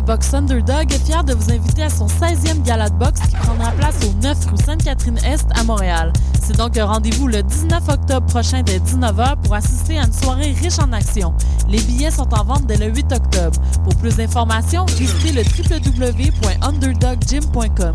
de boxe Underdog est fier de vous inviter à son 16e gala de boxe qui prendra place au 9 rue Sainte-Catherine-Est à Montréal. C'est donc un rendez-vous le 19 octobre prochain dès 19h pour assister à une soirée riche en action. Les billets sont en vente dès le 8 octobre. Pour plus d'informations, visitez le www.underdoggym.com.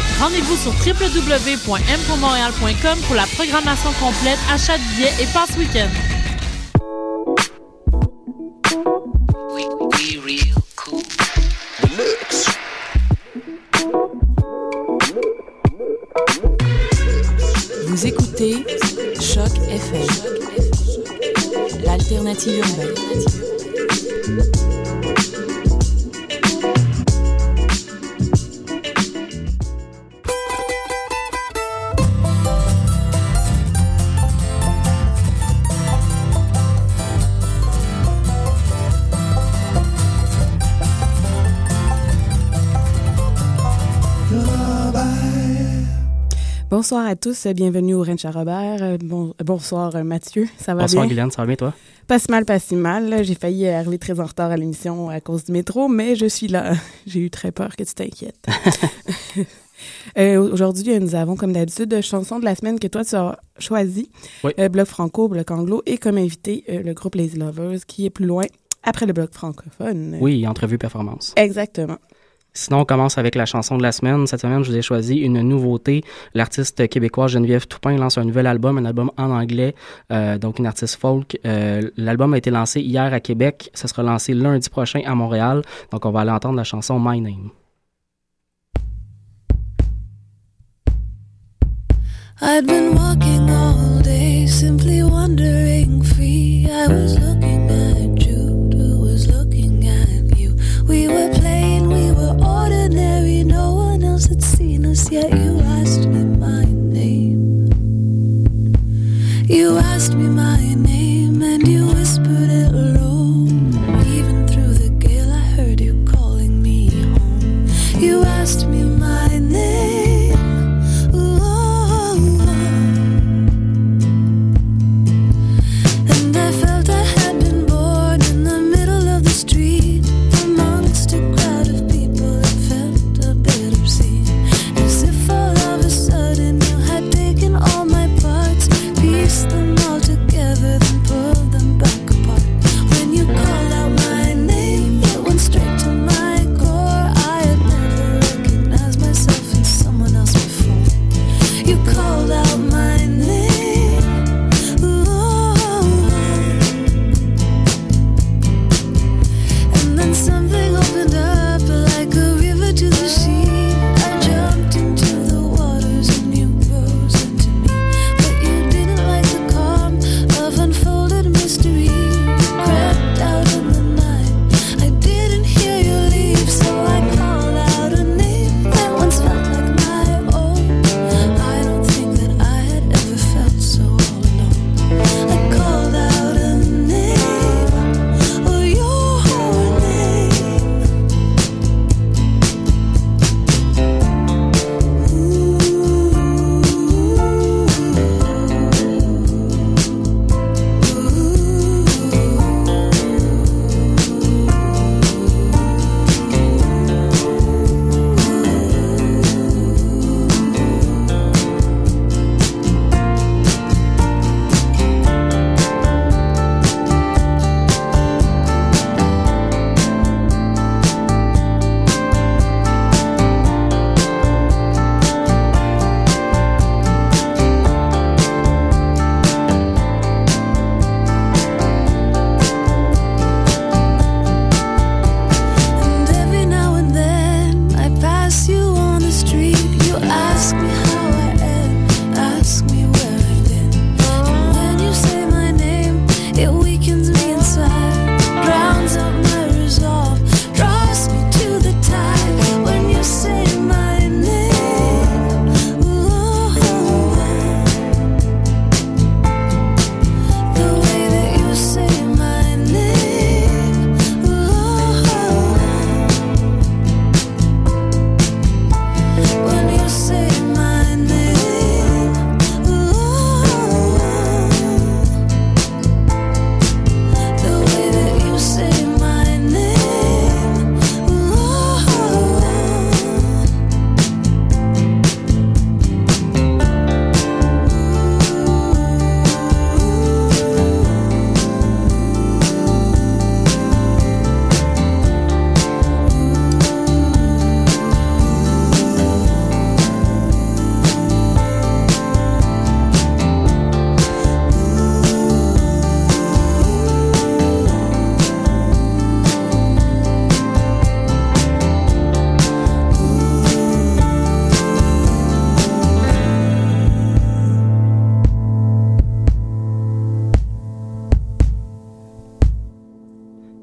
Rendez-vous sur www.mpourmontréal.com pour la programmation complète, achat de billets et passe week-end. Vous écoutez Choc FM, l'alternative urbaine. Bonsoir à tous, bienvenue au Ranch à Robert. Euh, Bon, bonsoir euh, Mathieu, ça va Bonsoir bien? Guylaine, ça va bien toi? Pas si mal, pas si mal. J'ai failli arriver très en retard à l'émission à cause du métro, mais je suis là. J'ai eu très peur que tu t'inquiètes. Euh, Aujourd'hui, nous avons, comme d'habitude, chansons de la semaine que toi, tu as choisi. Oui. Euh, bloc franco, bloc anglo, et comme invité, euh, le groupe Lazy Lovers, qui est plus loin après le bloc francophone. Oui, entrevue performance. Exactement. Sinon, on commence avec la chanson de la semaine. Cette semaine, je vous ai choisi une nouveauté. L'artiste québécoise Geneviève Toupin lance un nouvel album, un album en anglais, euh, donc une artiste folk. Euh, L'album a été lancé hier à Québec. Ça sera lancé lundi prochain à Montréal. Donc, on va aller entendre la chanson My Name. Been walking all day, simply wandering free. I was us, yet you asked me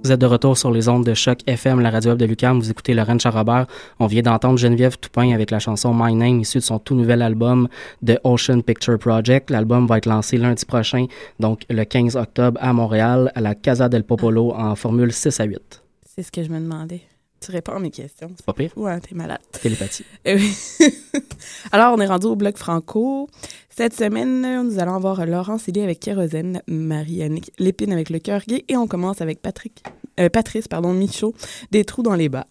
Vous êtes de retour sur les ondes de choc FM, la radio web de Lucam. Vous écoutez Lorraine Charrobert. On vient d'entendre Geneviève Toupin avec la chanson My Name, issue de son tout nouvel album The Ocean Picture Project. L'album va être lancé lundi prochain, donc le 15 octobre à Montréal, à la Casa del Popolo en formule 6 à 8. C'est ce que je me demandais. Tu réponds à mes questions. Pas pire. Ouais, t'es malade. Télépathie. Eh oui. Alors, on est rendu au bloc franco. Cette semaine, nous allons avoir Laurent Célie avec Kérosène, Marie-Annick Lépine avec le cœur gay et on commence avec Patrick, euh, Patrice pardon, Michaud, Des trous dans les bas.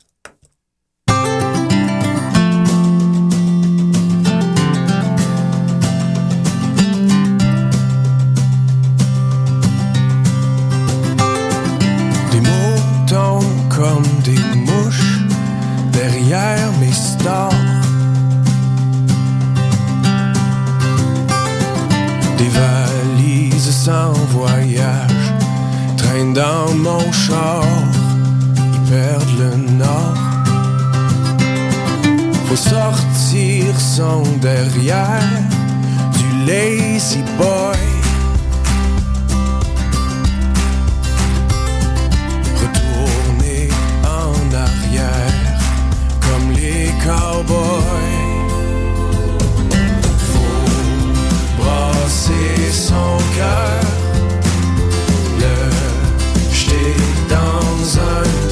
Des mots comme des mouches derrière mes stores. Des valises sans voyage dans mon char. Ils perdent le nord. Faut sortir son derrière du lazy boy. Retourner en arrière comme les cowboys. Faut brasser son cœur, dans un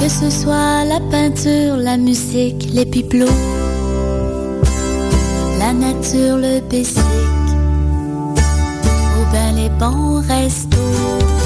Que ce soit la peinture, la musique, les bibelots, la nature, le basic, ou bien les bons restos.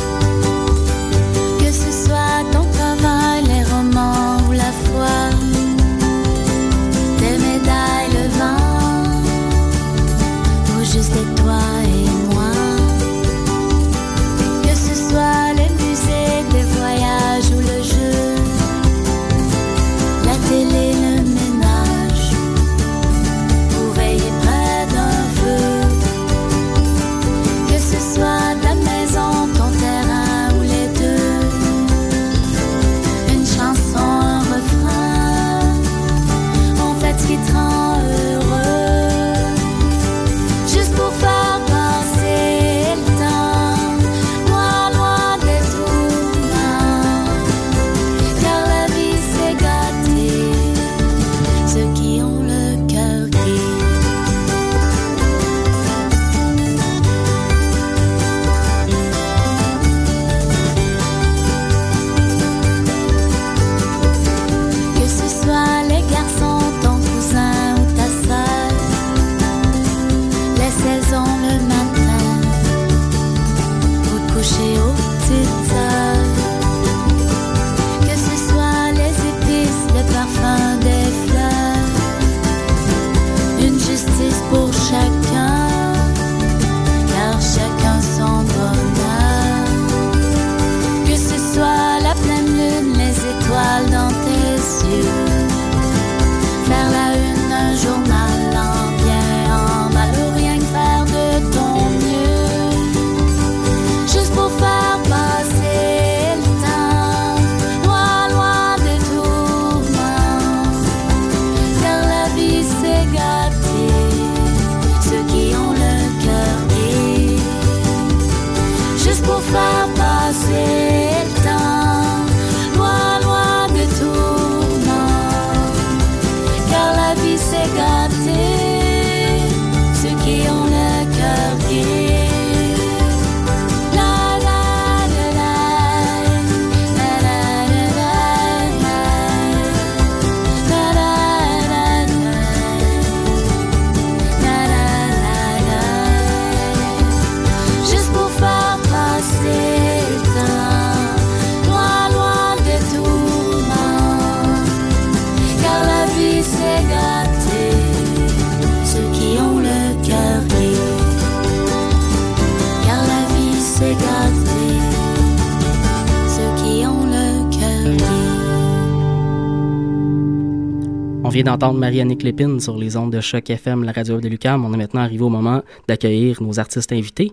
Vient d'entendre Marie-Annick Lépine sur les ondes de Choc FM, la radio de Lucam. On est maintenant arrivé au moment d'accueillir nos artistes invités,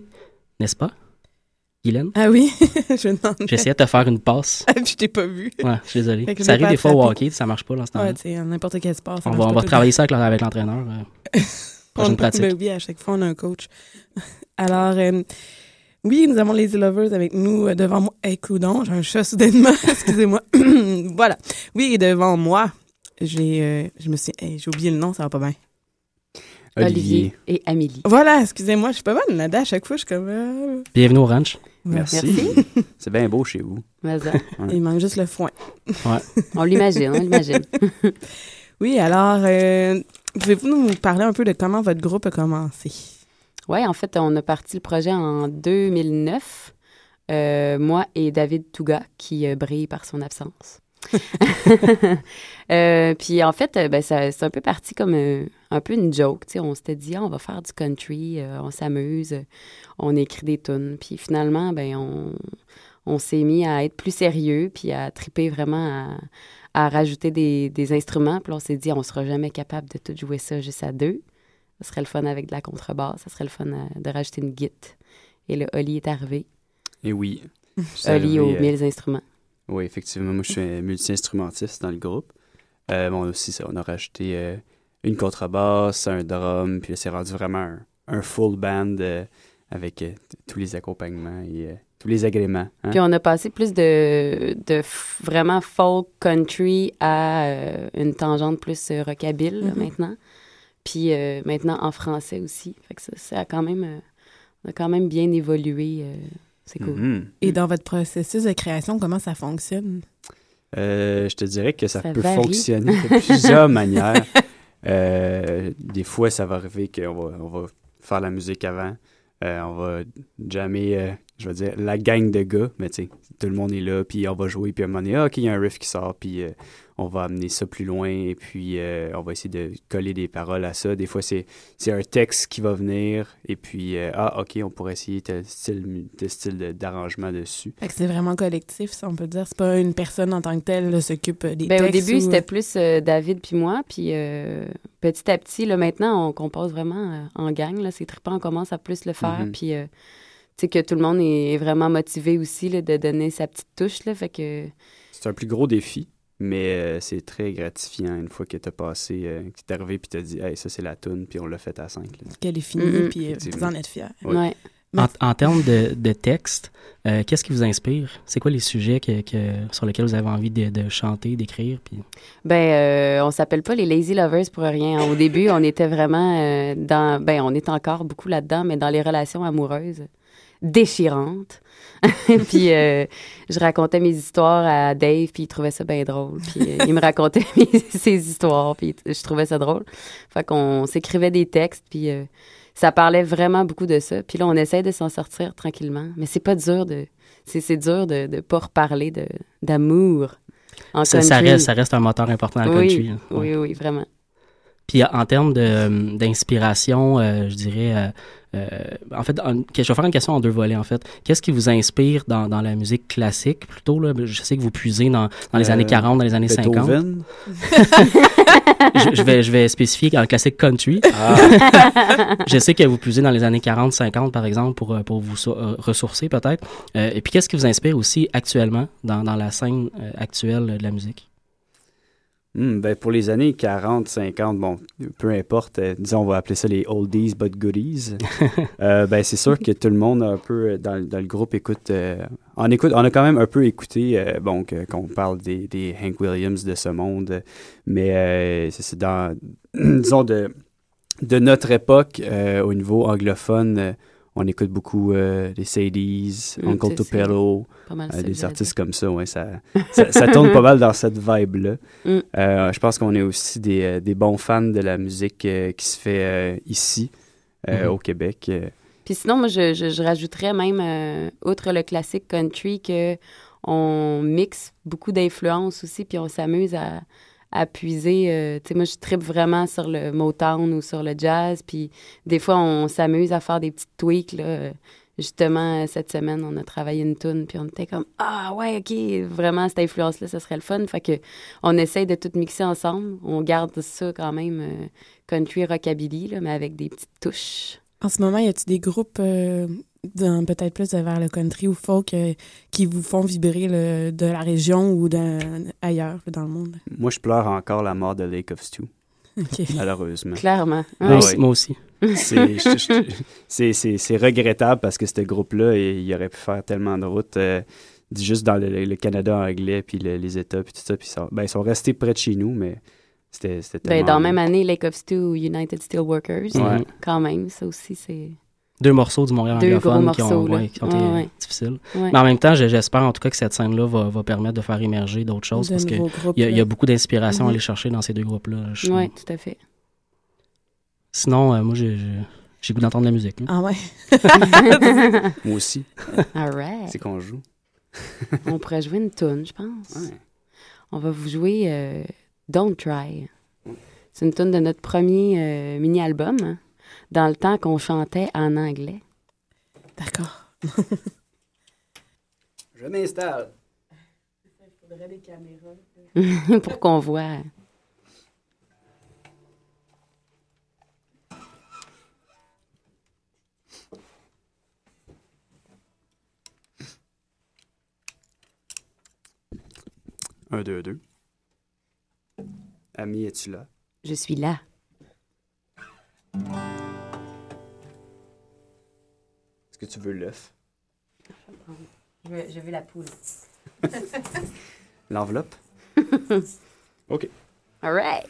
n'est-ce pas? Guylaine? Ah oui, je demande. J'essayais de te faire une passe. Ah, puis je t'ai pas vu. Ouais, je suis désolé. Ça arrive des fois au hockey, ça marche pas dans ce temps-là. Ouais, tu n'importe quel sport. ça on va, on va travailler ça avec, l'entraîneur. euh, prochaine On- pratique. Ben oui, à chaque fois, on a un coach. Alors, euh, oui, nous avons les Lovers avec nous euh, devant moi. Hey, coudon, j'ai un chat soudainement. Excusez-moi. voilà. Oui, devant moi, j'ai, euh, je me suis, hey, j'ai oublié le nom, ça va pas bien. Olivier et Amélie. Voilà, excusez-moi, je suis pas bonne là-dedans. À chaque fois, je suis comme. euh, Bienvenue au ranch. Merci. C'est bien beau chez vous. Il manque juste le foin. on l'imagine, on l'imagine. Oui, alors, euh, pouvez-vous nous parler un peu de comment votre groupe a commencé? Oui, en fait, on a parti le projet en 2009. Euh, moi et David Touga, qui euh, brille par son absence. Euh, puis en fait, euh, ben, c'est un peu parti comme euh, un peu une joke. On s'était dit, Ah, on va faire du country, euh, on s'amuse, on écrit des tunes. Puis finalement, ben, on, on s'est mis à être plus sérieux, puis à triper vraiment à, à rajouter des, des instruments. Puis on s'est dit, on sera jamais capable de tout jouer ça juste à deux. Ça serait le fun avec de la contrebasse, ça serait le fun à- de rajouter une guitare. Et le Oli est arrivé. Et oui. Oli aux euh, mille instruments. Oui, effectivement. Moi, je suis un multi-instrumentiste dans le groupe. Euh, bon, aussi, ça, on a rajouté euh, une contrebasse, un drum, puis là, c'est rendu vraiment un, un full band euh, avec euh, tous les accompagnements et euh, tous les agréments. hein. Puis on a passé plus de, de f- vraiment folk country à euh, une tangente plus euh, rockabilly là, Mhm. maintenant. Puis euh, maintenant en français aussi. Fait que ça, ça a quand même, euh, on a quand même bien évolué. C'est cool. Mhm. Et dans votre processus de création, comment ça fonctionne? Euh, je te dirais que ça, Ça peut varie. fonctionner de plusieurs manières. Euh, des fois, ça va arriver qu'on va, on va faire la musique avant. Euh, on va jammer, euh, je vais dire, la gang de gars, mais tu sais, tout le monde est là, puis on va jouer, puis à un moment donné, ah, OK, il y a un riff qui sort, puis euh, on va amener ça plus loin, et puis euh, on va essayer de coller des paroles à ça. Des fois, c'est c'est un texte qui va venir, et puis, euh, ah, OK, on pourrait essayer tel style, tel style de- d'arrangement dessus. Fait que c'est vraiment collectif, ça, on peut dire. C'est pas une personne en tant que telle là, s'occupe des Ben, au textes. début, ou- c'était plus euh, David puis moi. Puis euh, petit à petit, là, maintenant, on compose vraiment euh, en gang. Là, c'est trippant, on commence à plus le faire. Mhm. Puis, euh, sais, que tout le monde est vraiment motivé aussi là, de donner sa petite touche. Là, fait que C'est un plus gros défi, mais euh, c'est très gratifiant une fois que tu as passé, euh, que t'es arrivé puis t'as dit, hey, ça c'est la toune, puis on l'a fait à 5. qu'elle est finie, puis euh, vous en êtes fiers. Oui. Ouais. En, en termes de, de texte, euh, qu'est-ce qui vous inspire? C'est quoi les sujets que, que- sur lesquels vous avez envie de, de chanter, d'écrire? Puis... Ben, euh, on s'appelle pas les Lazy Lovers pour rien. Au début, on était vraiment euh, dans. Ben, on est encore beaucoup là-dedans, mais dans les relations amoureuses déchirantes. puis euh, je racontais mes histoires à Dave, puis il trouvait ça bien drôle. Puis euh, il me racontait ses histoires, puis je trouvais ça drôle. Fait qu'on s'écrivait des textes, puis euh, ça parlait vraiment beaucoup de ça. Puis là, on essaie de s'en sortir tranquillement. Mais c'est pas dur de. C'est dur de ne pas reparler d'amour. en Ça, reste, ça reste un moteur important dans le Oui, country. là. Ouais. Oui, oui, vraiment. Puis en termes d'inspiration, je dirais, en fait, en- que- je vais faire une question en deux volets, en fait. Qu'est-ce qui vous inspire dans, dans la musique classique, plutôt? Là? Je sais que vous puisez dans, dans les Euh, années 40, dans les années 50. Beethoven. je, je vais, je vais spécifier le classique country. Ah, je sais que vous puisez dans les années 40, 50, par exemple, pour, euh, pour vous so- euh, ressourcer, peut-être. Euh, et puis, qu'est-ce qui vous inspire aussi actuellement dans, dans la scène euh, actuelle de la musique? Hmm, ben pour les années 40, 50, bon, peu importe, euh, disons, on va appeler ça les oldies but goodies. Euh, ben c'est sûr que tout le monde un peu euh, dans, dans le groupe écoute, euh, on écoute, on a quand même un peu écouté, bon, qu'on parle des, des Hank Williams de ce monde, mais c'est dans, disons, de, de notre époque, au niveau anglophone, on écoute beaucoup euh, les Sadies, Mm, Uncle mal euh, des artistes comme ça, ouais, ça, ça, ça tourne pas mal dans cette vibe-là. Mm. Euh, je pense qu'on est aussi des, euh, des bons fans de la musique euh, qui se fait euh, ici, euh, Mhm. au Québec. euh. Puis sinon, moi, je, je, je rajouterais même, euh, outre le classique country, que on mixe beaucoup d'influences aussi, puis on s'amuse à, à puiser. euh, tu sais, moi, je tripe vraiment sur le Motown ou sur le jazz, puis des fois, on s'amuse à faire des petites tweaks, là. Justement, cette semaine, on a travaillé une tune, puis on était comme Ah ouais, ok, vraiment, cette influence-là, ça serait le fun. Fait que on essaye de tout mixer ensemble. On garde ça quand même euh, country rockabilly, là, mais avec des petites touches. En ce moment, y a-t-il des groupes euh, dans- peut-être plus vers le country ou folk euh, qui vous font vibrer le- de la région ou ailleurs dans le monde? Moi, je pleure encore la mort de Lake of Stew, malheureusement. Clairement. Ouais. aussi. Moi aussi. C'est- regrettable parce que ce groupe-là, il, il aurait pu faire tellement de route euh, juste dans le, le Canada anglais, puis le- les États, puis tout ça. Puis ils sont, ben, ils sont restés près de chez nous, mais c'était c'était Ben, tellement dans la même année, Lake of Stew, United Steelworkers. Ouais. Quand même, ça aussi, c'est. Deux morceaux du Montréal Deux gros anglophone qui ont, morceaux, là. ouais, qui ont Ouais, été ouais. difficiles. Ouais. Mais en même temps, j'espère en tout cas que cette scène-là va, va permettre de faire émerger d'autres choses De parce qu'il y, y a beaucoup d'inspiration à Mhm. aller chercher dans ces deux groupes-là. je trouve. Oui, tout à fait. Sinon, euh, moi, j'ai goût d'entendre la musique. hein. Ah ouais? Moi aussi, All right. c'est qu'on joue. On pourrait jouer une tune, je pense. Ouais. On va vous jouer euh, Don't Try. C'est une tune de notre premier euh, mini-album, hein, dans le temps qu'on chantait en anglais. D'accord. Je m'installe. pour qu'on voit. Un, deux, deux. Ami, es-tu là? Je suis là. Est-ce que tu veux l'œuf? Je, veux la poule. L'enveloppe? OK. All right.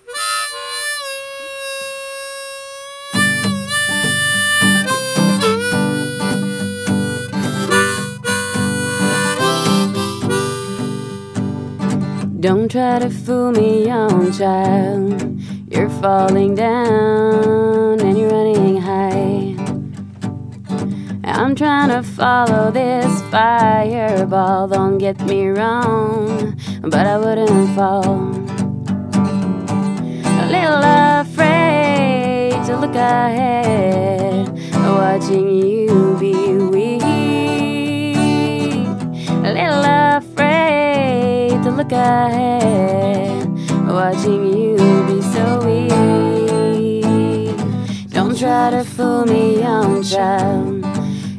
Don't try to fool me, young child. You're falling down and you're running high. I'm trying to follow this fireball, don't get me wrong, but I wouldn't fall. A little afraid to look ahead, watching you be weak. A little afraid to look ahead, watching you be so weak. Don't try to fool me, young child.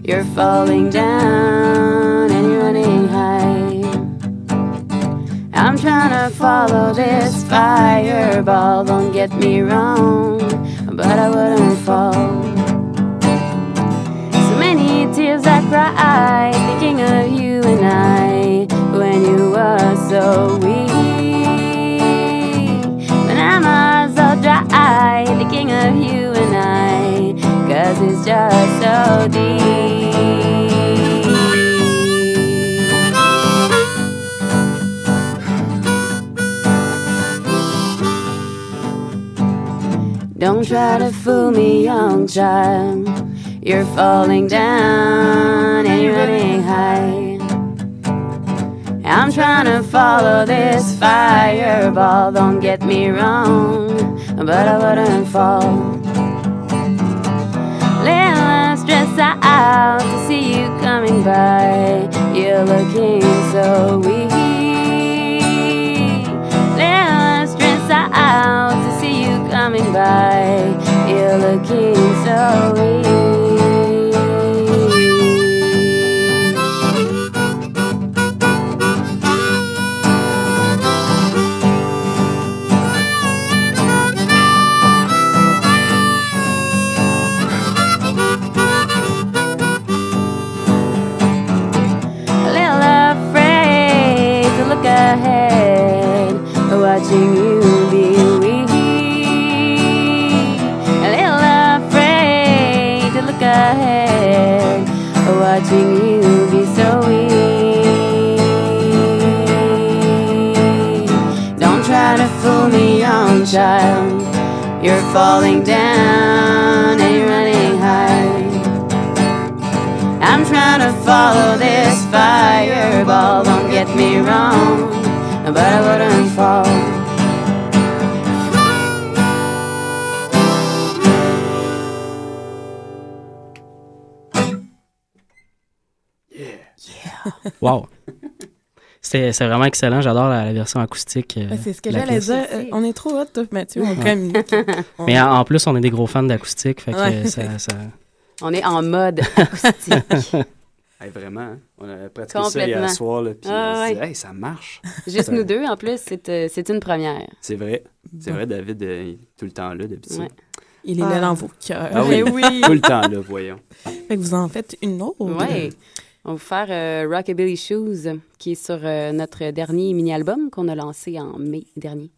You're falling down and you're running high. I'm trying to follow this fireball, don't get me wrong, but I wouldn't fall. So many tears I cried, thinking of you and I, when you were so weak. Are dry, thinking of you and I, cause it's just so deep. Don't try to fool me, young child. You're falling down and you're running high. I'm trying to follow this fireball, don't get me wrong, but I wouldn't fall. Little stress out to see you coming by. You're looking so weak. Little stress out to see you coming by. You're looking so weak. Falling down, and running high. I'm trying to follow this fireball, don't get me wrong, but I wouldn't fall. Wow! C'est c'est vraiment excellent. J'adore la, la version acoustique. euh, Ben, c'est ce que j'allais pièce. dire. Euh, on est trop hot, toi, Mathieu. On communique. On- Mais en, en plus, on est des gros fans d'acoustique. Fait que Ouais. ça, ça- On est en mode acoustique. Hey, vraiment, hein? on a pratiqué ça hier soir, là, puis Ah, on se dit, ouais. hey, ça marche. Juste Ça- nous deux, en plus, c'est euh, c'est une première. C'est vrai. C'est Bon. vrai, David euh, il est tout le temps là d'habitude. Ouais. Il est là dans vos cœurs. Ah oui, Eh oui. tout le temps là, voyons. Fait que vous en faites une autre. Ouais. On va vous faire euh, Rockabilly Shoes, qui est sur euh, notre dernier mini-album qu'on a lancé en mai dernier.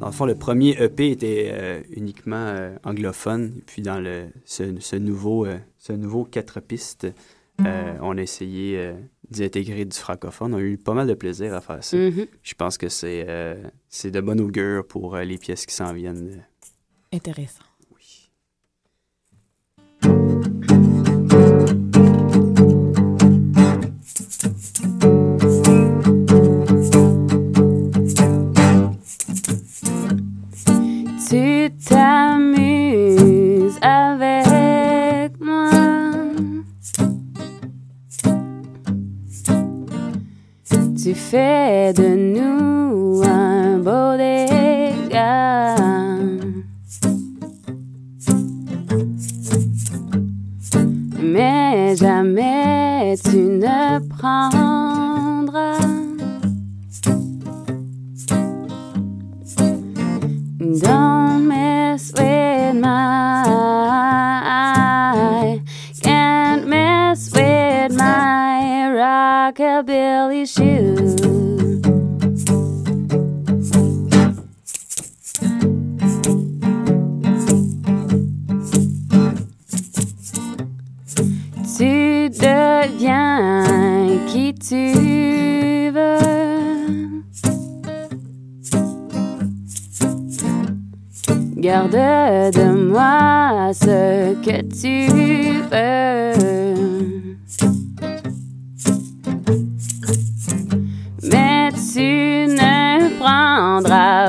Dans le fond, le premier EP était euh, uniquement euh, anglophone. Et puis dans le, ce, ce nouveau, euh, ce nouveau quatre pistes, euh, on a essayé euh, d'y intégrer du francophone. On a eu pas mal de plaisir à faire ça. Mhm. Je pense que c'est euh, c'est de bon augure pour euh, les pièces qui s'en viennent. Intéressant. T'amuses avec moi. Tu fais de nous un beau dégât. Mais jamais tu ne prendras Tu deviens qui tu veux. Garde de moi ce que tu veux. Prendras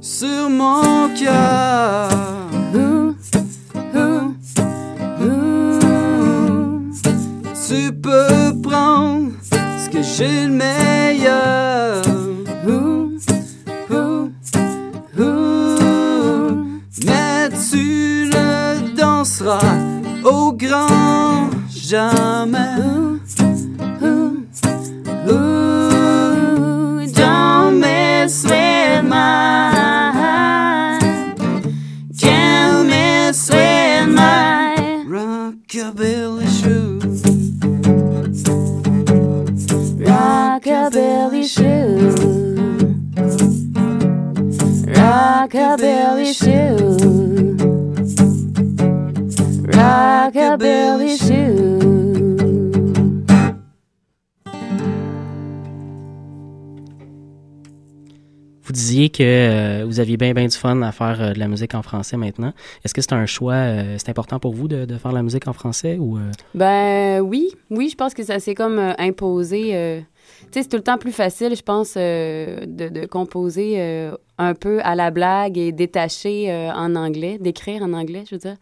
sur mon cœur. Tu peux prendre ce que j'ai le meilleur. Mais tu ne danseras au grand jamais. Rockabilly shoe. Rockabilly shoe. Vous disiez que euh, vous aviez bien, bien du fun à faire euh, de la musique en français maintenant. Est-ce que c'est un choix, euh, c'est important pour vous de, de faire de la musique en français ou... euh, Ben oui, oui, je pense que ça s'est comme euh, imposé. euh, tu sais, c'est tout le temps plus facile, je pense, euh, de, de composer euh, un peu à la blague et détaché euh, en anglais, d'écrire en anglais, je veux dire.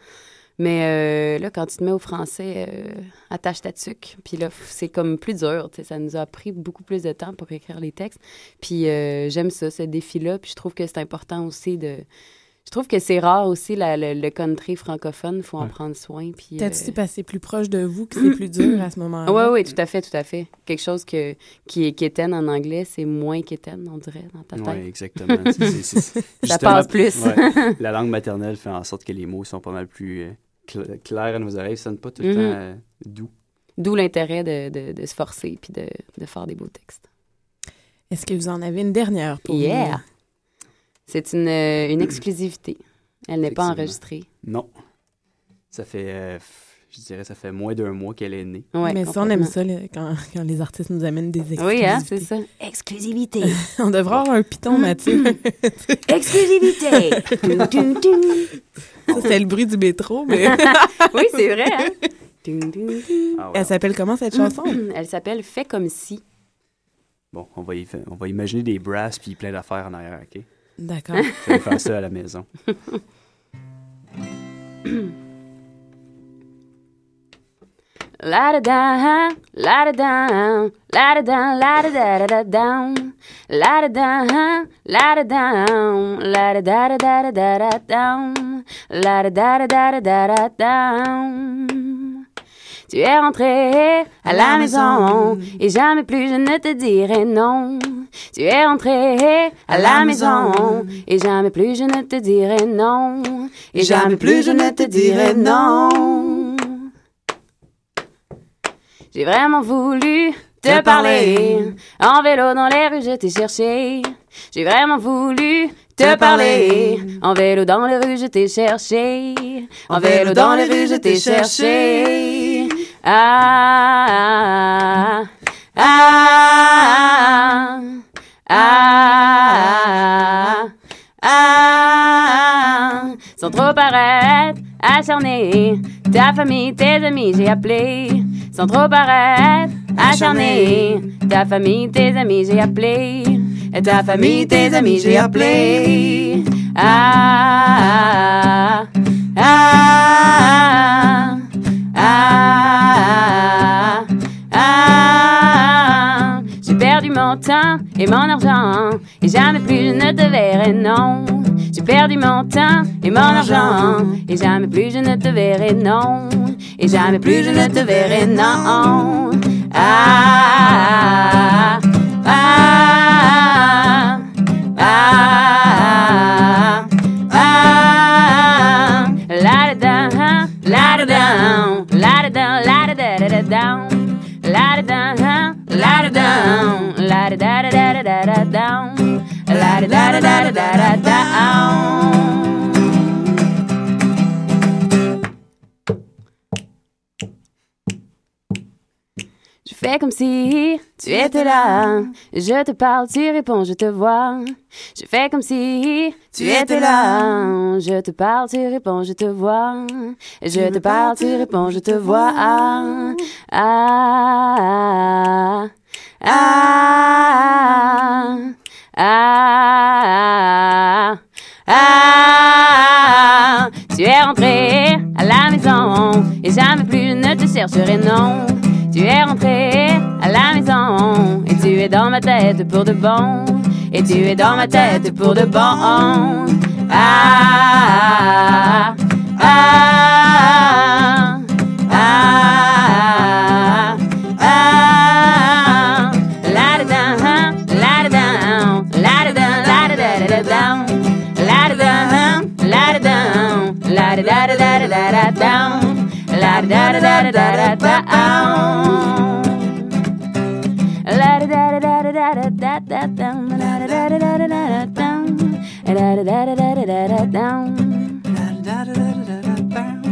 Mais euh, là, quand tu te mets au français, euh, attache ta tuque. Puis là, c'est comme plus dur. Ça nous a pris beaucoup plus de temps pour écrire les textes. Puis euh, j'aime ça, ce défi-là. Puis je trouve que c'est important aussi de je trouve que c'est rare aussi la- le, le country francophone. Il faut en Ouais. prendre soin. Puis, Peut-être euh, c'est parce que c'est plus proche de vous que c'est plus dur à ce moment-là? Oui, oui, tout à fait, tout à fait. Quelque chose que, qui est quétaine en anglais, c'est moins quétaine, on dirait, dans ta tête. Oui, exactement. C'est- c'est- c'est- Ça passe plus. ouais, la langue maternelle fait en sorte que les mots sont pas mal plus euh, cl- clairs à nos oreilles, ça sonne pas tout le Mhm. temps euh, doux. D'où l'intérêt de, de, de se forcer puis de, de faire des beaux textes. Est-ce que vous en avez une dernière pour Yeah! nous? C'est une, euh, une exclusivité. Elle n'est pas enregistrée. Non. Ça fait, euh, je dirais, ça fait moins d'un mois qu'elle est née. Ouais, Mais ça, on aime ça quand, quand les artistes nous amènent des exclusivités. Oui, hein, c'est ça. Exclusivité. on devrait avoir un piton, Mathieu. Exclusivité. Ça, c'est le bruit du métro, mais... oui, c'est vrai. Hein? Ah ouais. Elle s'appelle comment, cette chanson? Elle s'appelle Fait comme si. Bon, on va, y on va imaginer des brasses puis plein d'affaires en arrière, OK? D'accord. Je vais faire ça à la maison. La da da, la da da, la da da, la da da da da down. La da da, la da down, la da da da da da da down. La da da da da da da down. Tu es rentré à la maison et jamais plus je ne te dirai non. Tu es rentré à la maison et jamais plus je ne te dirai non. Et jamais plus je ne te dirai non. J'ai vraiment voulu te parler. En vélo dans les rues, je t'ai cherché. J'ai vraiment voulu te parler. En vélo dans les rues, je t'ai cherché. En vélo dans les rues, je t'ai cherché. Ah, ah, ah, ah, ah. Sans trop paraître acharné, ta famille, tes amis, j'ai appelé. Sans trop paraître acharné, ta famille, tes amis, j'ai appelé. Ta famille, tes amis, j'ai appelé. Ah, ah, et mon argent, et jamais plus je ne te verrai, non. J'ai perdu mon temps et mon argent, et jamais plus je ne te verrai, non. Et jamais plus je ne te verrai, non. Ah, ah, Je fais comme si tu étais là. Je te parle, tu réponds, je te vois. Je fais comme si tu étais là. Je te parle, tu réponds, je te vois. Je te parle, tu réponds, je te vois. Ah, ah, ah, ah, ah. Tu es rentré à la maison et jamais plus ne te chercherai, non. Tu es rentré à la maison et tu es dans ma tête pour de bon. Et tu es dans ma tête pour de bon. Ah, ah, da da da da da da. La da da da da da da da da down. La da da da da da da down. La da da da da da da da down. La da da da da da down.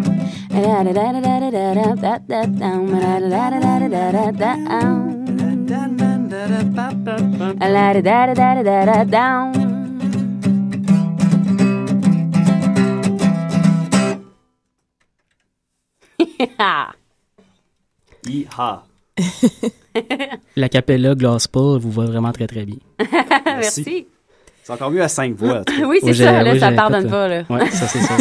La da da da da da da da da down. La da da da da da da down. La da da da da da da down. Hi-ha! La capella Glasspool vous va vraiment très très bien. Merci. C'est encore mieux à cinq voix. Oui, c'est ça, là, oui, ça pardonne pas, là. Ouais, ça c'est ça.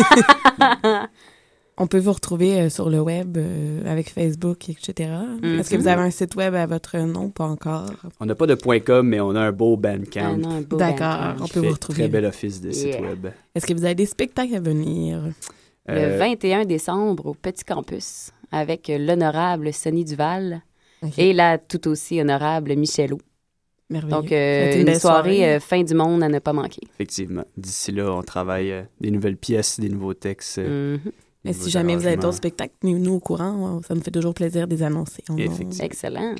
On peut vous retrouver euh, sur le web euh, avec Facebook, etc. Est-ce que vous avez un site web à votre nom? Pas encore. On n'a pas de .com, mais on a un beau Bandcamp. Ah non, un beau D'accord, Bandcamp. on peut vous retrouver. Très bel office de site Yeah. web. Est-ce que vous avez des spectacles à venir? Le Euh, 21 décembre au Petit Campus avec euh, l'honorable Sonny Duval et la tout aussi honorable Michelot. Merveilleux. Donc, euh, une, belle soirée, euh, fin du monde à ne pas manquer. Effectivement. D'ici là, on travaille euh, des nouvelles pièces, des nouveaux textes. euh, Mhm. Et si jamais vous avez d'autres spectacles, tenez-nous au courant. Ça me fait toujours plaisir de les annoncer. Effectivement. Excellent.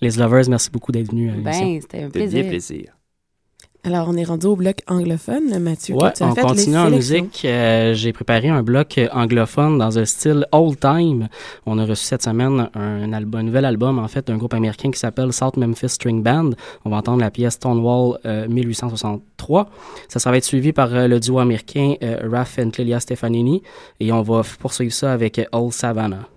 Les Lovers, merci beaucoup d'être venus. Ben, c'était un plaisir. plaisir. Alors, on est rendu au bloc anglophone, Mathieu. Ouais, tu as on fait continue en musique. Euh, J'ai préparé un bloc anglophone dans un style old time. On a reçu cette semaine un, album, un nouvel album en fait d'un groupe américain qui s'appelle South Memphis String Band. On va entendre la pièce Stonewall euh, 1863. Ça, ça va être suivi par euh, le duo américain euh, Raph and Clelia Stefanini et on va poursuivre ça avec Old Savannah.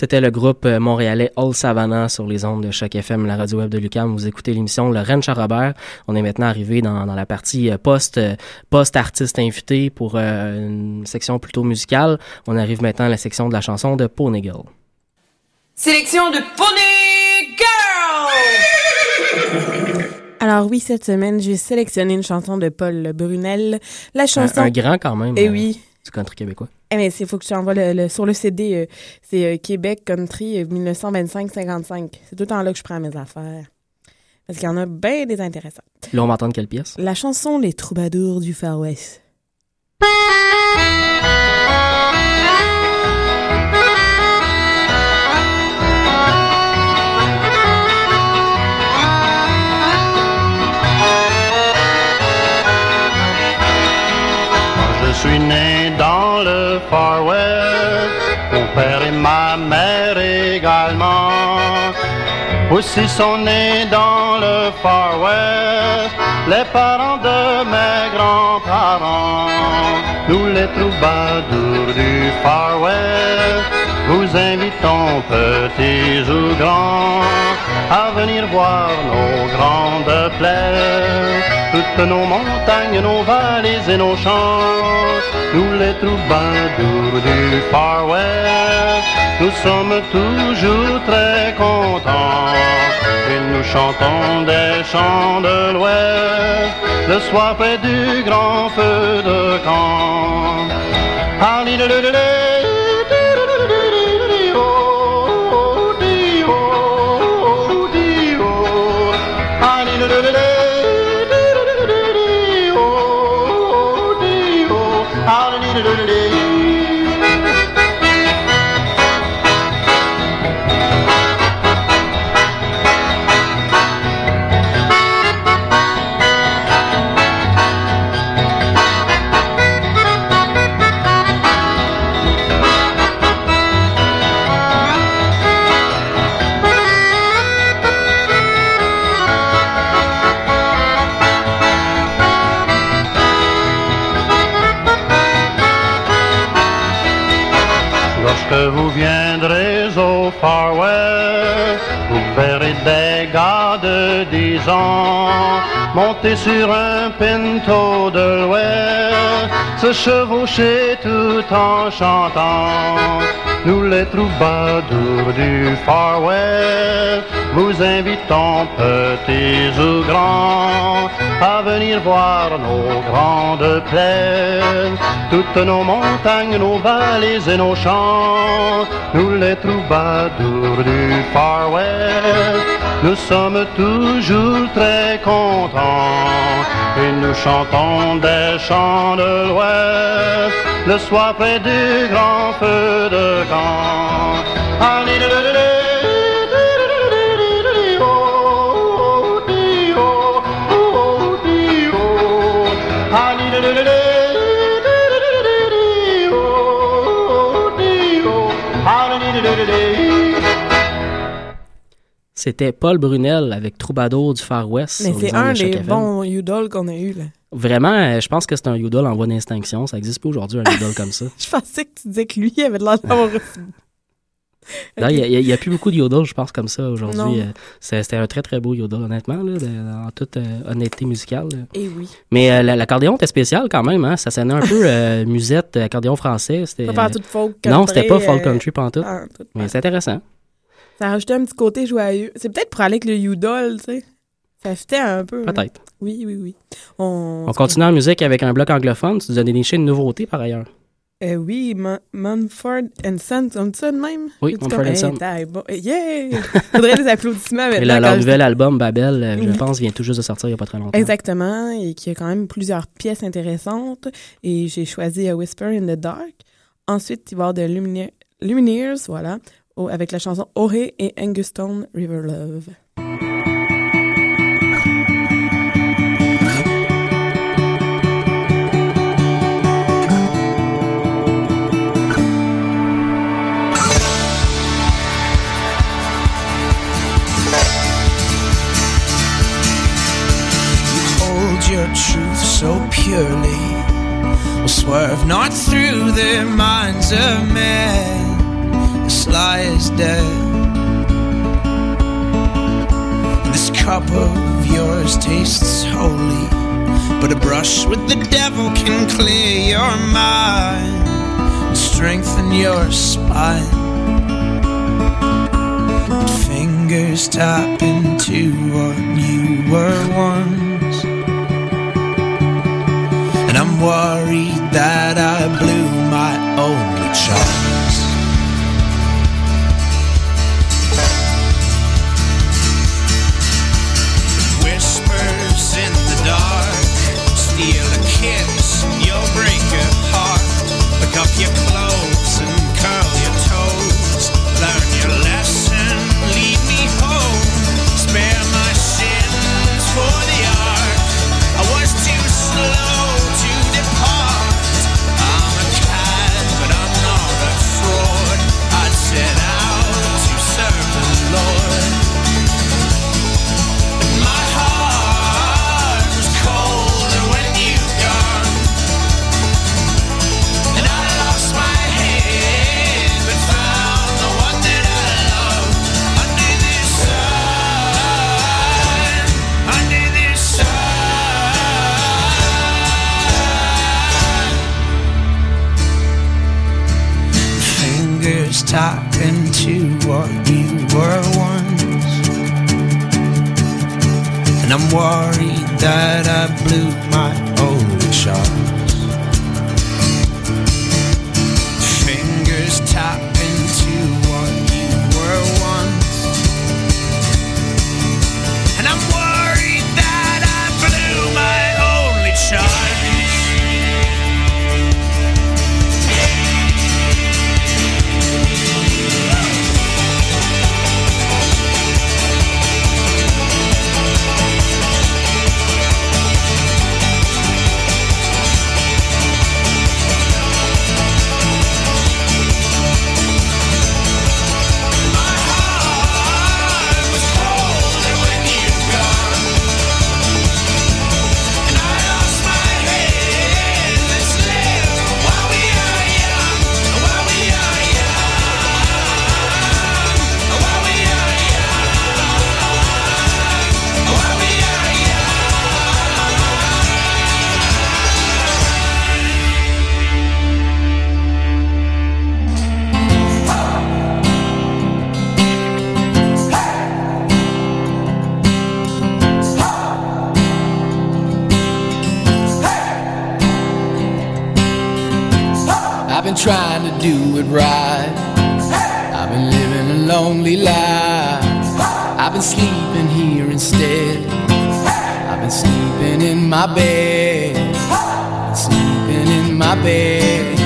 C'était le groupe euh, montréalais All Savannah sur les ondes de Choc FM, la radio web de Lucam. Vous écoutez l'émission Le Rennes Charrobert. On est maintenant arrivé dans, dans la partie euh, post, euh, post-artiste invité pour euh, une section plutôt musicale. On arrive maintenant à la section de la chanson de Pony Girl. Sélection de Pony Girl! Alors oui, cette semaine, j'ai sélectionné une chanson de Paul Brunel. La chanson... Un, un grand quand même. Eh euh, oui. Du country québécois. Eh mais il faut que je t'envoie le, le- sur le CD. euh, c'est euh, Québec Country euh, 1925-55. C'est tout le temps là que je prends mes affaires. Parce qu'il y en a bien des intéressants. Là, on va entendre quelle pièce? La chanson Les Troubadours du Far West. Je suis né dans le Far West, mon père et ma mère également. Aussi sont nés dans le Far West, les parents de mes grands-parents. Nous les troubadours du Far West, vous invitons petits ou grands à venir voir nos grandes plaines, toutes nos montagnes, nos vallées et nos champs. Nous les troubadours du Far West, nous sommes toujours très contents et nous chantons des chants de l'Ouest, le soir près du grand feu de camp. Monter sur un pinto de l'Ouest, se chevaucher tout en chantant. Nous les troubadours du Far West, vous invitons petits ou grands à venir voir nos grandes plaines, toutes nos montagnes, nos vallées et nos champs. Nous les troubadours du Far West, nous sommes toujours très contents et nous chantons des chants de l'Ouest le soir près du grand feu de camp. C'était Paul Brunel avec Troubadour du Far West. Mais c'est un des bons Udall qu'on a eu là. Vraiment, euh, je pense que c'est un Udall en voie d'extinction. Ça existe pas aujourd'hui, un Udall comme ça. Je pensais que tu disais que lui avait de l'air d'avoir Il n'y a, plus beaucoup de Yodel, je pense, comme ça aujourd'hui. Euh, C'était un très, très beau Yodel, honnêtement, là, de- en toute euh, honnêteté musicale. là. Et oui. Mais euh, la- l'accordéon était spécial quand même. Hein? Ça sonnait un peu euh, musette, accordéon français. C'était, Pas tout folk Non, c'était pas country, folk country pantoute, Mais c'est intéressant. Ça a rajouté un petit côté joyeux. C'est peut-être pour aller avec le Udall, tu sais. Ça fitait un peu. hein. Peut-être. Oui, oui, oui. On, On continue en musique avec un bloc anglophone. Tu nous as déniché une nouveauté par ailleurs. Euh, oui, Mumford and Sons, on dit ça de même? Oui, Mumford and Hey, Sons. t'as- bon, Yeah! Faudrait des applaudissements Et maintenant. là, leur nouvel album, Babel, euh, je Oui. pense, vient tout juste de sortir il n'y a pas très longtemps. Exactement, et qui a quand même plusieurs pièces intéressantes. Et j'ai choisi A Whisper in the Dark. Ensuite, il va y avoir de Lumine- Lumineers, voilà, avec la chanson Ore et Anguston River Love. Truth so purely will swerve not through the minds of men. This lies dead. This cup of yours tastes holy, but a brush with the devil can clear your mind and strengthen your spine. Fingers tap into what you were once. Worried that I blew my only chance. Whispers in the dark, steal a kiss, you'll break your heart. Pick up your clothes Fingers tap into what you were once. And I'm worried that I blew my only shots. Fingers tap been sleeping here instead. I've been sleeping in my bed. Sleeping in my bed.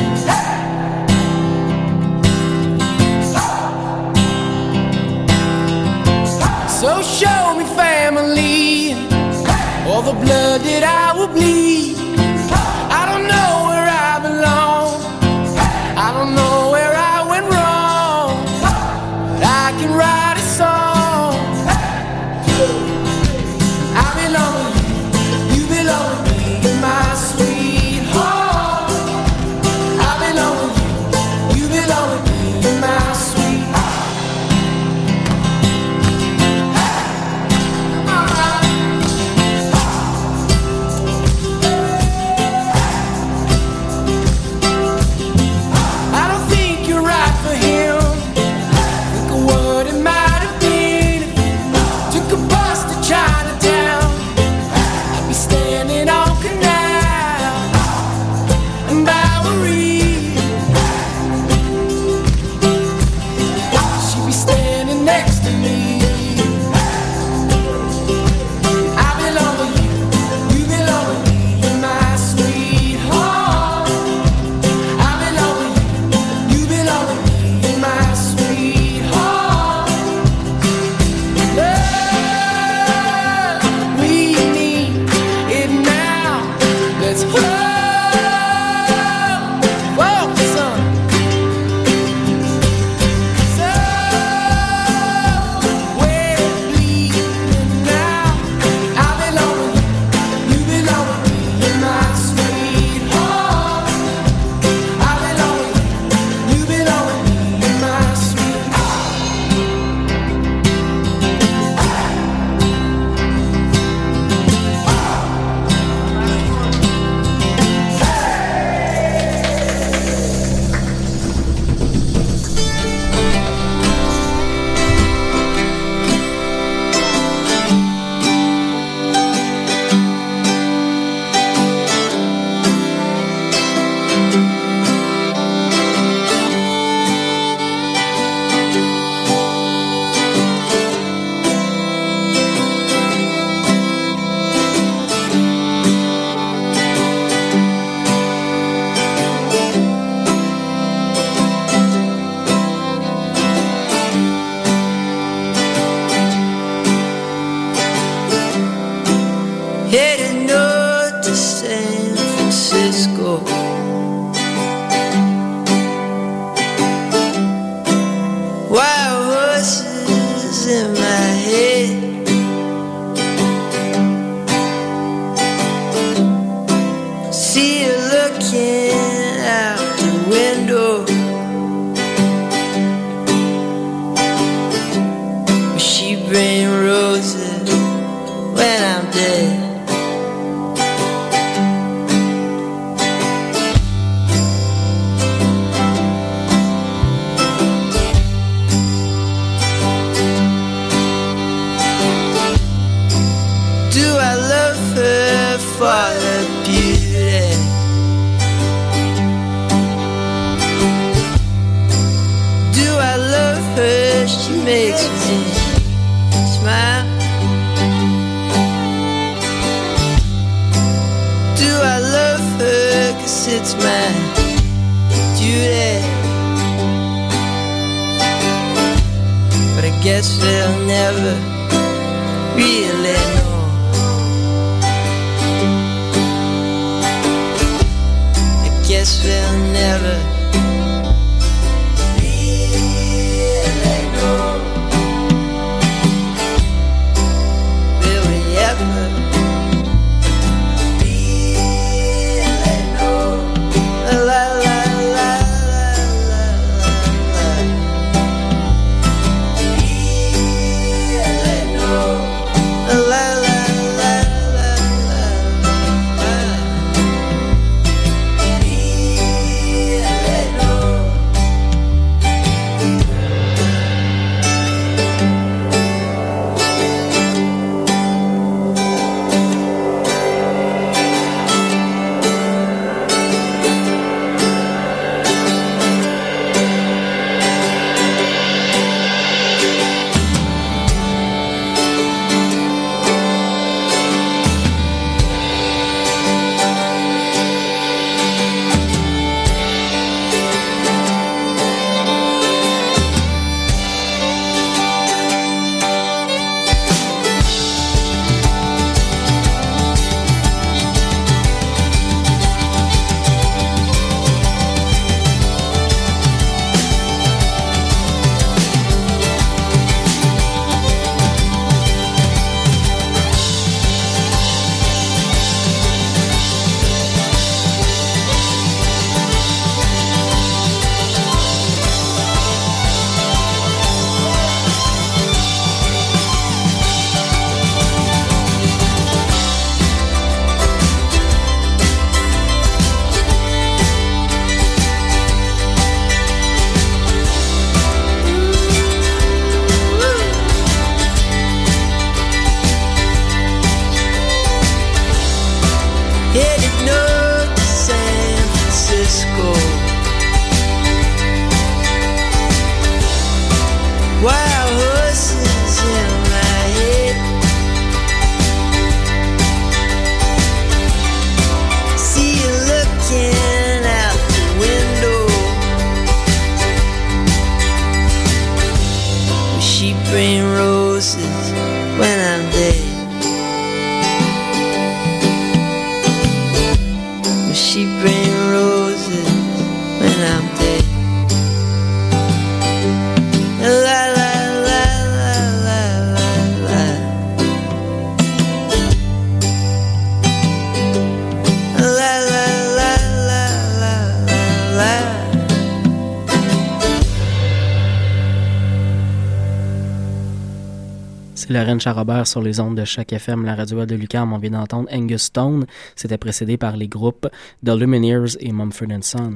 Charrobert sur les ondes de chaque FM, la radio de Lucam. On vient d'entendre Angus Stone. C'était précédé par les groupes The Lumineers et Mumford Son.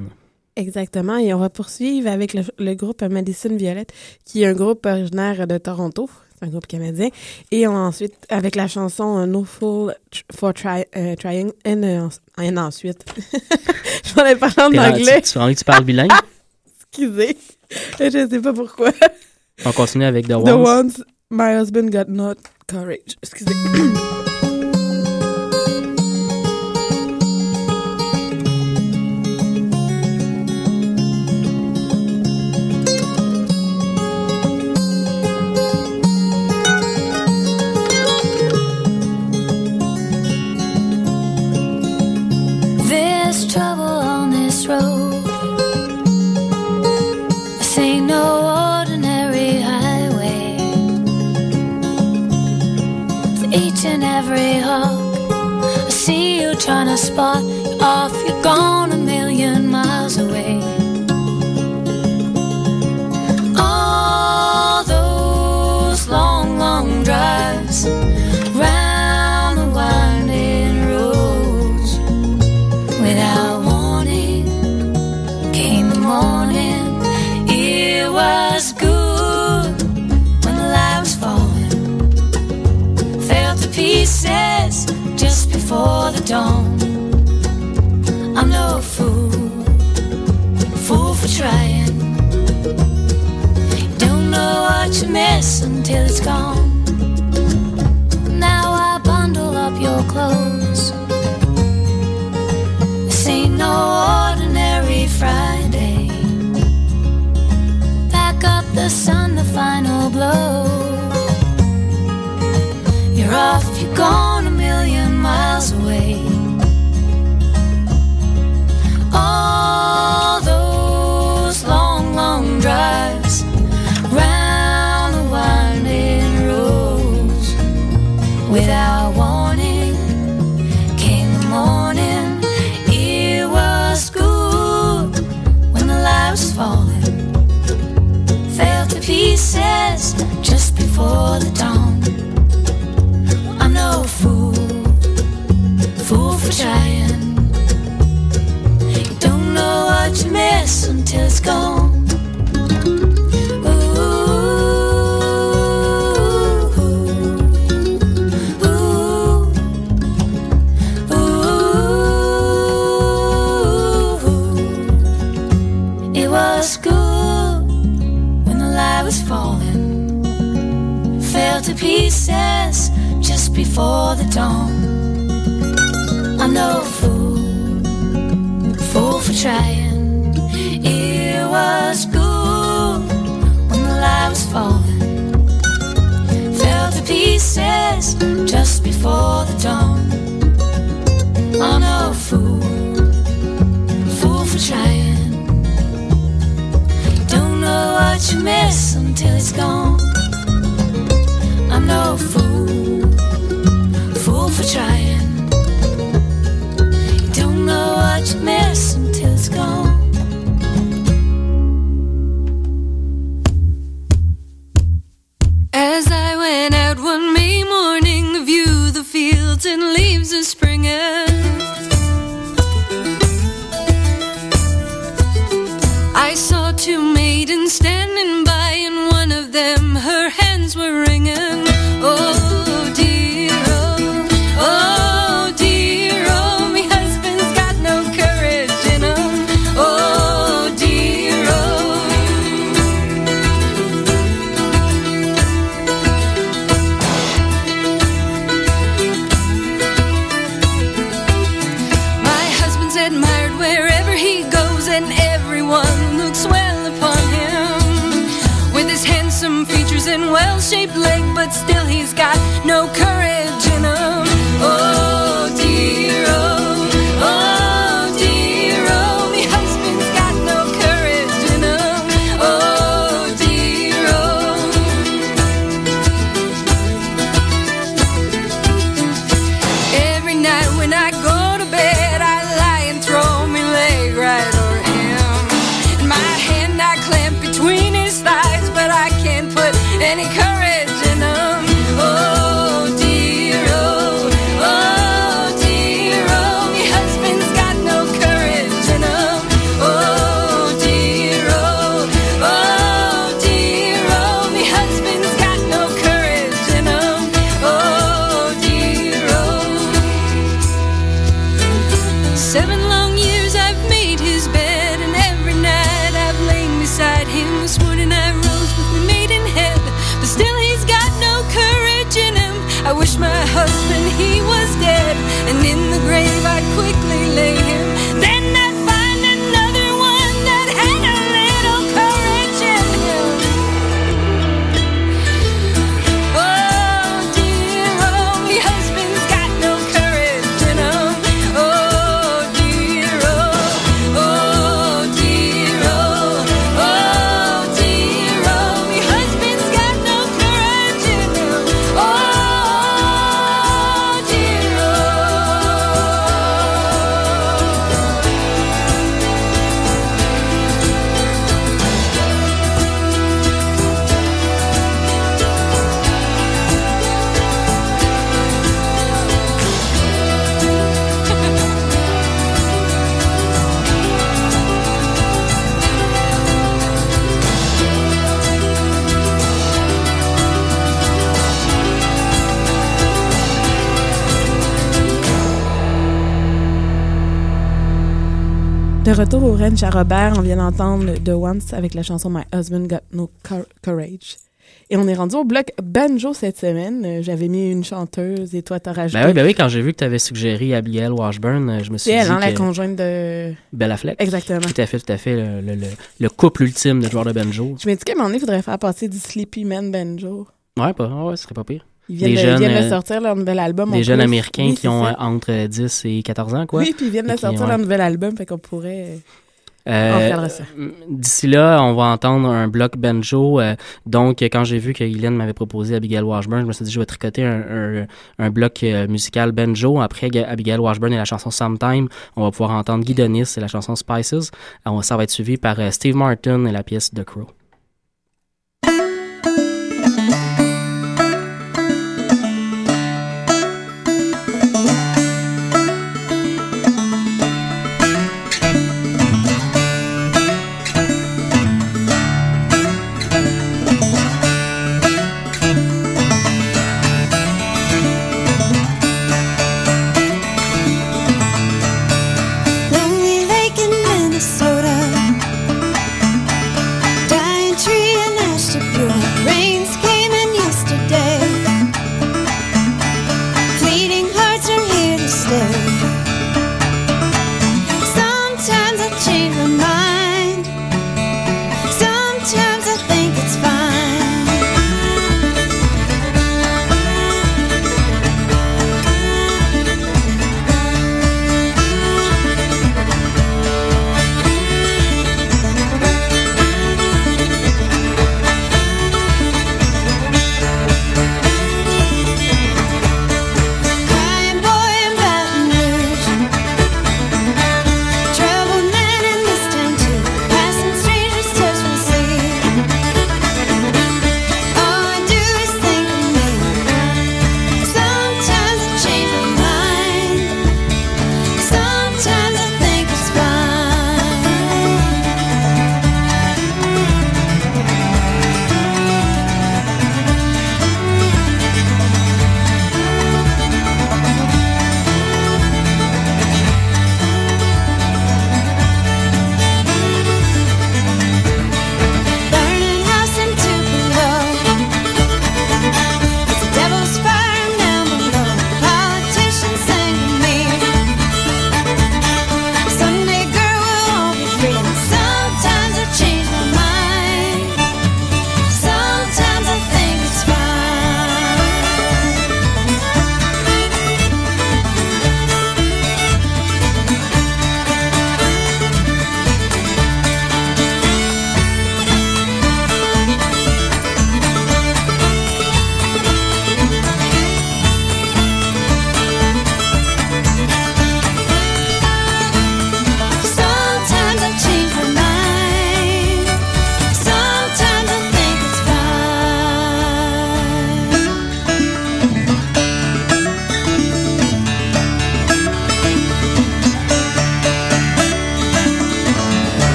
Exactement. Et on va poursuivre avec le, le groupe Madison Violette, qui est un groupe originaire de Toronto. C'est un groupe canadien. Et on, ensuite, avec la chanson No Fool for try, euh, Trying. And, euh, and ensuite. Je ai parlé en anglais. Tu tu envie que tu parles bilingue? Excusez. Je sais pas pourquoi. On continue avec The The Ones. My husband got not courage. Excusez. There's spot until it's gone. school when the light was falling. Fell to pieces just before the dawn. I'm no fool, fool for trying. It was good when the light was falling. Fell to pieces just before the dawn. I'm no fool, fool for trying. what you miss until it's gone. I'm no fool, fool for trying. You don't know what you miss until it's gone. As I went out one May morning, the view, the fields, and leaves are springing. standing by À Robert, on vient d'entendre The Once avec la chanson My Husband Got No Cour- Courage. Et on est rendu au bloc banjo cette semaine. J'avais mis une chanteuse et toi t'as rajouté. Ben oui, ben oui, quand j'ai vu que tu avais suggéré Abigail Washburn, euh, je me suis C'est elle, dit hein, la que... conjointe de. Bella Fleck. Exactement. Tout à fait, tout à fait. Le, le- le- le couple ultime de joueurs de banjo. Je me dis qu'à un moment donné, il faudrait faire passer du Sleepy Man Banjo. Ouais, pas, ouais, ce serait pas pire. Ils viennent, de, jeunes, ils viennent de euh, sortir leur nouvel album. Des jeunes américains Oui, qui ont ça. euh, entre 10 et 14 ans, quoi. Oui, puis ils viennent de sortir leur nouvel album, fait qu'on pourrait. Euh, ça. D'ici là, on va entendre un bloc banjo. euh, donc, quand j'ai vu que Hélène m'avait proposé Abigail Washburn, je me suis dit, je vais tricoter un, un- un bloc euh, musical banjo. Après Ga- Abigail Washburn et la chanson Sometime, on va pouvoir entendre Guy Donis et la chanson Spices. Alors, ça va être suivi par Steve Martin et la pièce The Crow.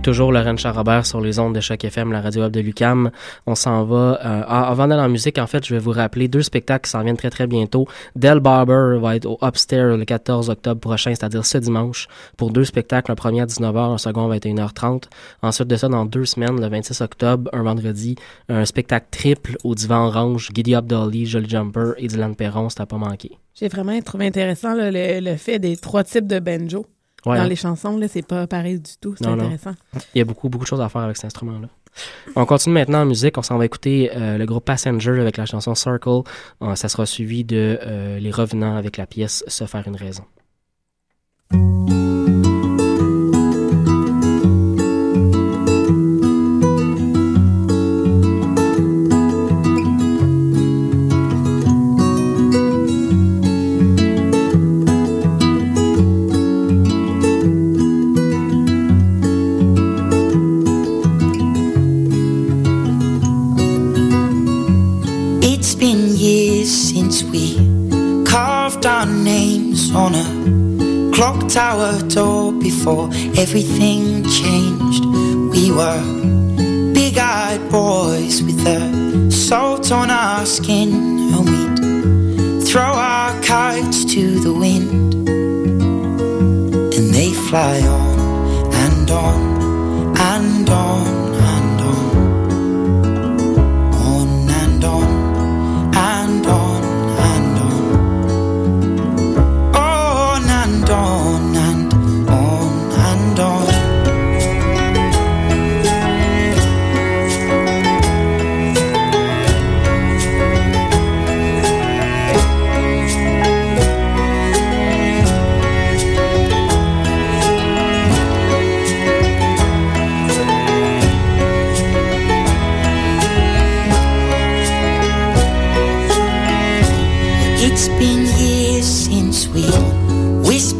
Toujours Laurent Charrobert sur les ondes de Choc FM, la radio web de Lucam. On s'en va. euh, avant d'aller en musique, en fait, je vais vous rappeler deux spectacles qui s'en viennent très très bientôt. Del Barber va être au Upstairs le 14 octobre prochain, c'est-à-dire ce dimanche, pour deux spectacles. Un premier à 19h, un second à 21h30. Ensuite de ça, dans deux semaines, le 26 octobre, un vendredi, un spectacle triple au divan orange, Giddy Up Dolly, Jolly Jumper et Dylan Perron, c'est à pas manquer. J'ai vraiment trouvé intéressant le, le fait des trois types de banjo. Ouais, Dans hein. les chansons, là, c'est pas pareil du tout. C'est non. intéressant. Il y a beaucoup, beaucoup de choses à faire avec cet instrument-là. On continue maintenant en musique. On s'en va écouter euh, le groupe Passenger avec la chanson Circle. Euh, ça sera suivi de euh, Les Revenants avec la pièce Se faire une raison. Clock tower door before everything changed. We were big eyed boys with the salt on our skin, and we'd throw our kites to the wind, and they fly on and on and on and on.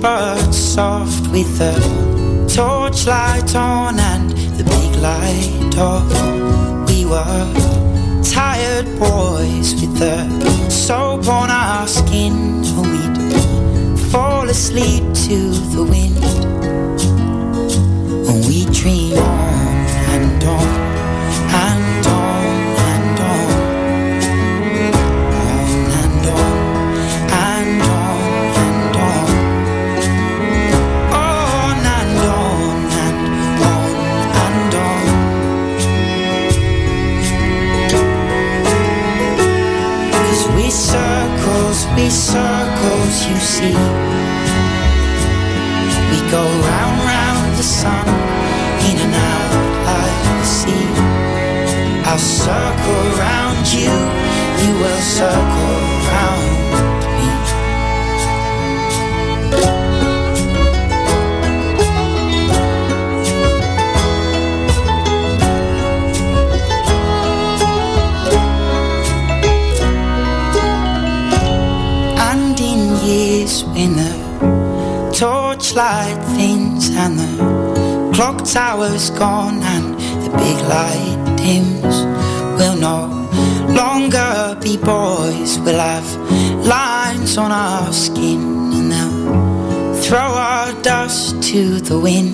Whispered soft with the torchlight on and the big light off. We were tired boys with the soap on our skin, we'd fall asleep to the wind. And we dream on and on tower's gone and the big light dims, we'll no longer be boys. We'll have lines on our skin and they'll throw our dust to the wind.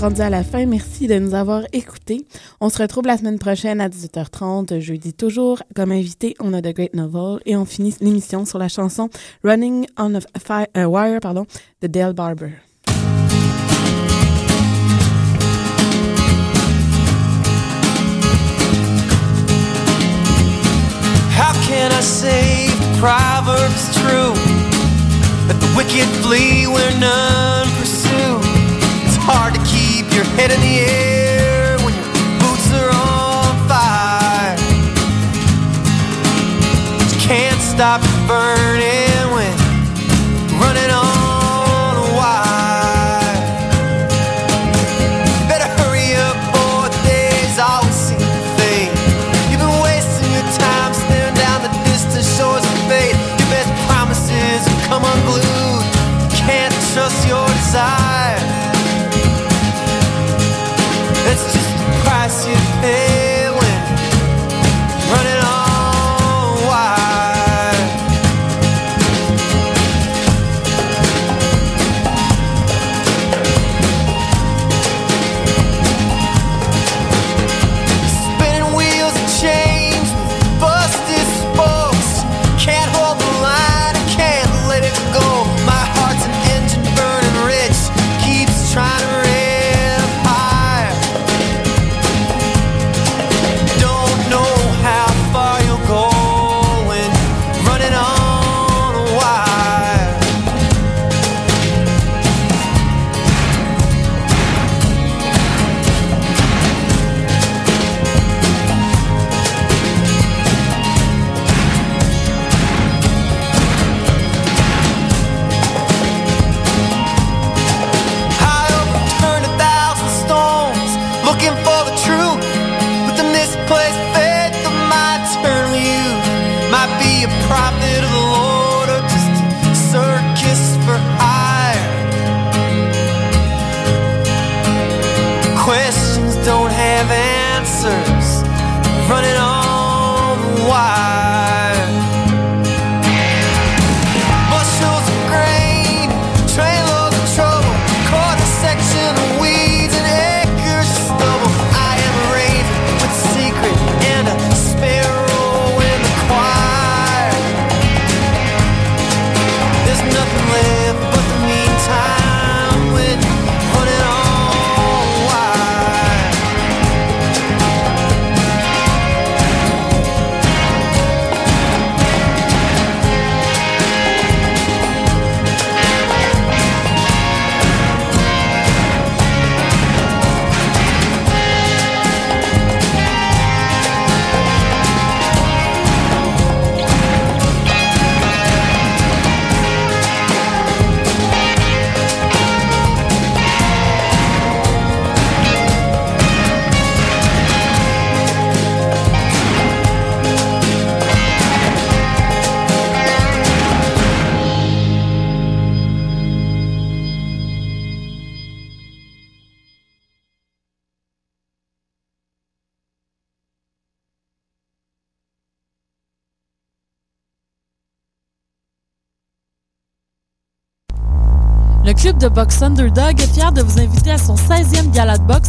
rendu à la fin. Merci de nous avoir écoutés. On se retrouve la semaine prochaine à 18h30, jeudi toujours. Comme invité, on a The Great Novel et on finit l'émission sur la chanson Running on a Fire, euh, Wire pardon, de Dale Barber. How can I say true that the wicked flee where none your head in the air when your boots are on fire. You can't stop burning. de Box Underdog est fier de vous inviter à son 16e gala de boxe.